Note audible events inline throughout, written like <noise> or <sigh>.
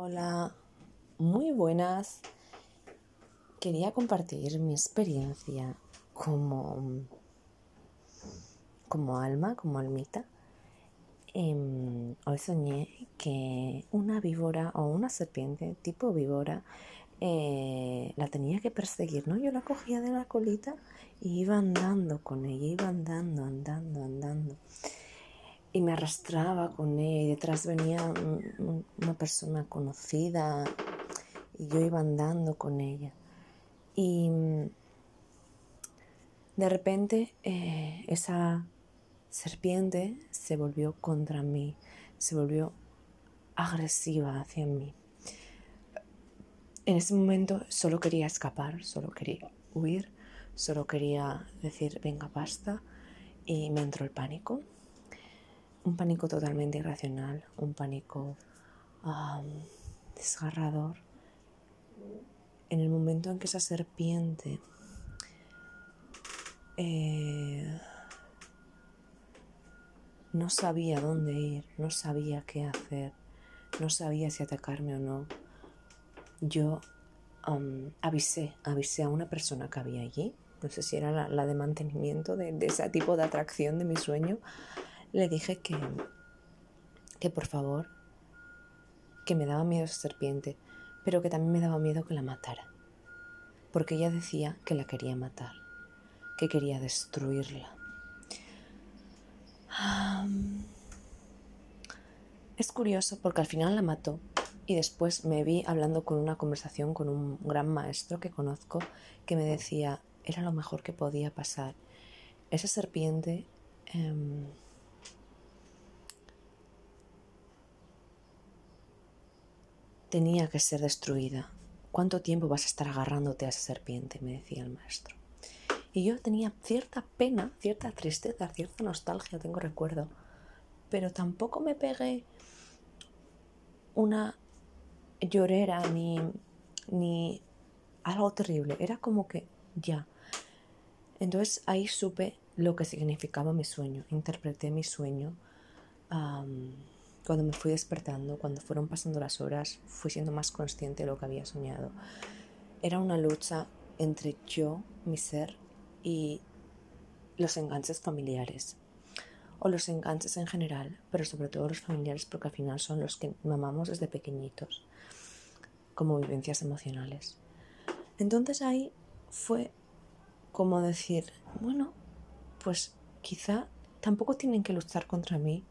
Hola, muy buenas. Quería compartir mi experiencia como, como alma, como almita. Em, hoy soñé que una víbora o una serpiente tipo víbora eh, la tenía que perseguir, ¿no? Yo la cogía de la colita y iba andando con ella, iba andando, andando, andando y me arrastraba con ella y detrás venía una persona conocida y yo iba andando con ella. Y de repente eh, esa serpiente se volvió contra mí, se volvió agresiva hacia mí. En ese momento solo quería escapar, solo quería huir, solo quería decir venga basta y me entró el pánico un pánico totalmente irracional, un pánico desgarrador. En el momento en que esa serpiente eh, no sabía dónde ir, no sabía qué hacer, no sabía si atacarme o no, yo avisé, avisé a una persona que había allí, no sé si era la, de mantenimiento de, de, ese tipo de atracción de mi sueño, le dije que, que por favor, que me daba miedo esa serpiente, pero que también me daba miedo que la matara, porque ella decía que la quería matar, que quería destruirla. Es curioso porque al final la mató y después me vi hablando con una conversación con un gran maestro que conozco que me decía era lo mejor que podía pasar. Esa serpiente em, tenía que ser destruida. ¿Cuánto tiempo vas a estar agarrándote a esa serpiente? me decía el maestro. Y yo tenía cierta pena, cierta tristeza, cierta nostalgia, tengo recuerdo. Pero tampoco me pegué una llorera ni, ni algo terrible. Era como que ya. Entonces ahí supe lo que significaba mi sueño. Interpreté mi sueño. Cuando me fui despertando, cuando fueron pasando las horas, fui siendo más consciente de lo que había soñado. Era una lucha entre yo, mi ser, y los enganches familiares. O los enganches en general, pero sobre todo los familiares porque al final son los que mamamos desde pequeñitos, como vivencias emocionales. Entonces ahí fue como decir, bueno, pues quizá tampoco tienen que luchar contra mí,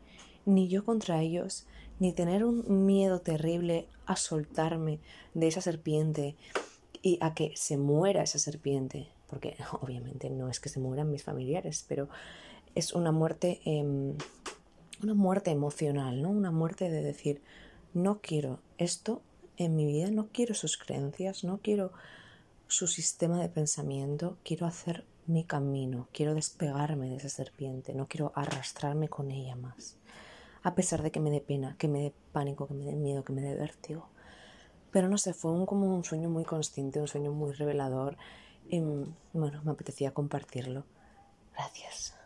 ni yo contra ellos, ni tener un miedo terrible a soltarme de esa serpiente y a que se muera esa serpiente, porque <laughs> obviamente no es que se mueran mis familiares, pero es una muerte, em, una muerte emocional, ¿no? Una muerte de decir, no quiero esto en mi vida, no quiero sus creencias, no quiero su sistema de pensamiento, quiero hacer mi camino, quiero despegarme de esa serpiente, no quiero arrastrarme con ella más a pesar de que me dé pena, que me dé pánico, que me dé miedo, que me dé vértigo. Pero no sé, fue un, como un sueño muy consciente, un sueño muy revelador y bueno, me apetecía compartirlo. Gracias.